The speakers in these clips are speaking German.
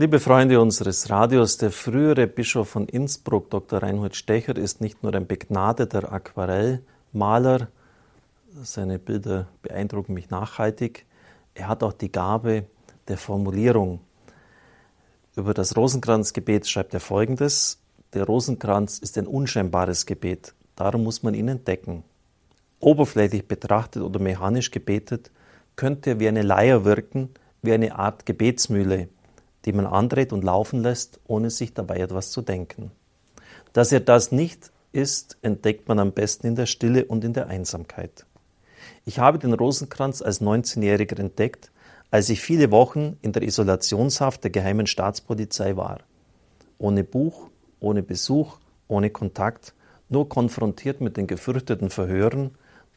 Liebe Freunde unseres Radios, der frühere Bischof von Innsbruck, Dr. Reinhold Stecher, ist nicht nur ein begnadeter Aquarellmaler, seine Bilder beeindrucken mich nachhaltig, er hat auch die Gabe der Formulierung. Über das Rosenkranzgebet schreibt er folgendes: Der Rosenkranz ist ein unscheinbares Gebet, darum muss man ihn entdecken. Oberflächlich betrachtet oder mechanisch gebetet, könnte er wie eine Leier wirken, wie eine Art Gebetsmühle die man andreht und laufen lässt, ohne sich dabei etwas zu denken. Dass er das nicht ist, entdeckt man am besten in der Stille und in der Einsamkeit. Ich habe den Rosenkranz als 19-Jähriger entdeckt, als ich viele Wochen in der Isolationshaft der geheimen Staatspolizei war. Ohne Buch, ohne Besuch, ohne Kontakt, nur konfrontiert mit den gefürchteten Verhören,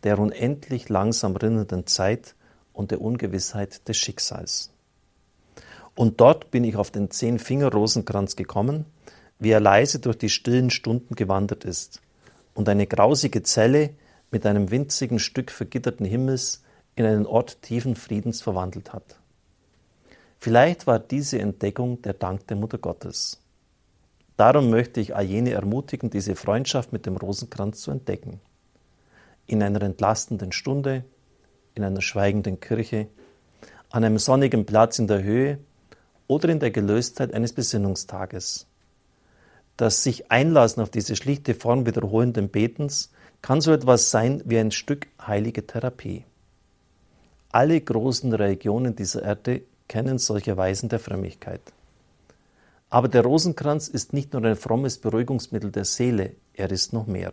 der unendlich langsam rinnenden Zeit und der Ungewissheit des Schicksals. Und dort bin ich auf den Zehn-Finger-Rosenkranz gekommen, wie er leise durch die stillen Stunden gewandert ist und eine grausige Zelle mit einem winzigen Stück vergitterten Himmels in einen Ort tiefen Friedens verwandelt hat. Vielleicht war diese Entdeckung der Dank der Mutter Gottes. Darum möchte ich all jene ermutigen, diese Freundschaft mit dem Rosenkranz zu entdecken. In einer entlastenden Stunde, in einer schweigenden Kirche, an einem sonnigen Platz in der Höhe oder in der Gelöstheit eines Besinnungstages. Das sich einlassen auf diese schlichte Form wiederholenden Betens kann so etwas sein wie ein Stück heilige Therapie. Alle großen Religionen dieser Erde kennen solche Weisen der Frömmigkeit. Aber der Rosenkranz ist nicht nur ein frommes Beruhigungsmittel der Seele, er ist noch mehr.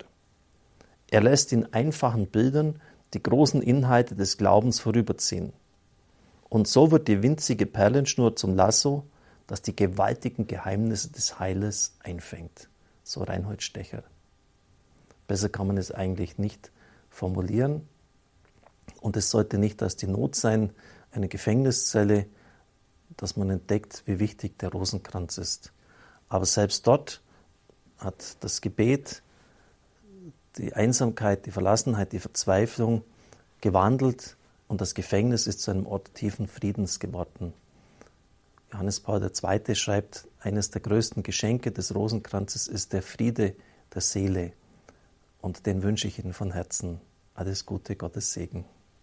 Er lässt in einfachen Bildern die großen Inhalte des Glaubens vorüberziehen. Und so wird die winzige Perlenschnur zum Lasso, das die gewaltigen Geheimnisse des Heiles einfängt. So Reinhold Stecher. Besser kann man es eigentlich nicht formulieren. Und es sollte nicht als die Not sein, eine Gefängniszelle, dass man entdeckt, wie wichtig der Rosenkranz ist. Aber selbst dort hat das Gebet die Einsamkeit, die Verlassenheit, die Verzweiflung gewandelt und das Gefängnis ist zu einem Ort tiefen Friedens geworden. Johannes Paul II. schreibt, eines der größten Geschenke des Rosenkranzes ist der Friede der Seele. Und den wünsche ich Ihnen von Herzen. Alles Gute, Gottes Segen.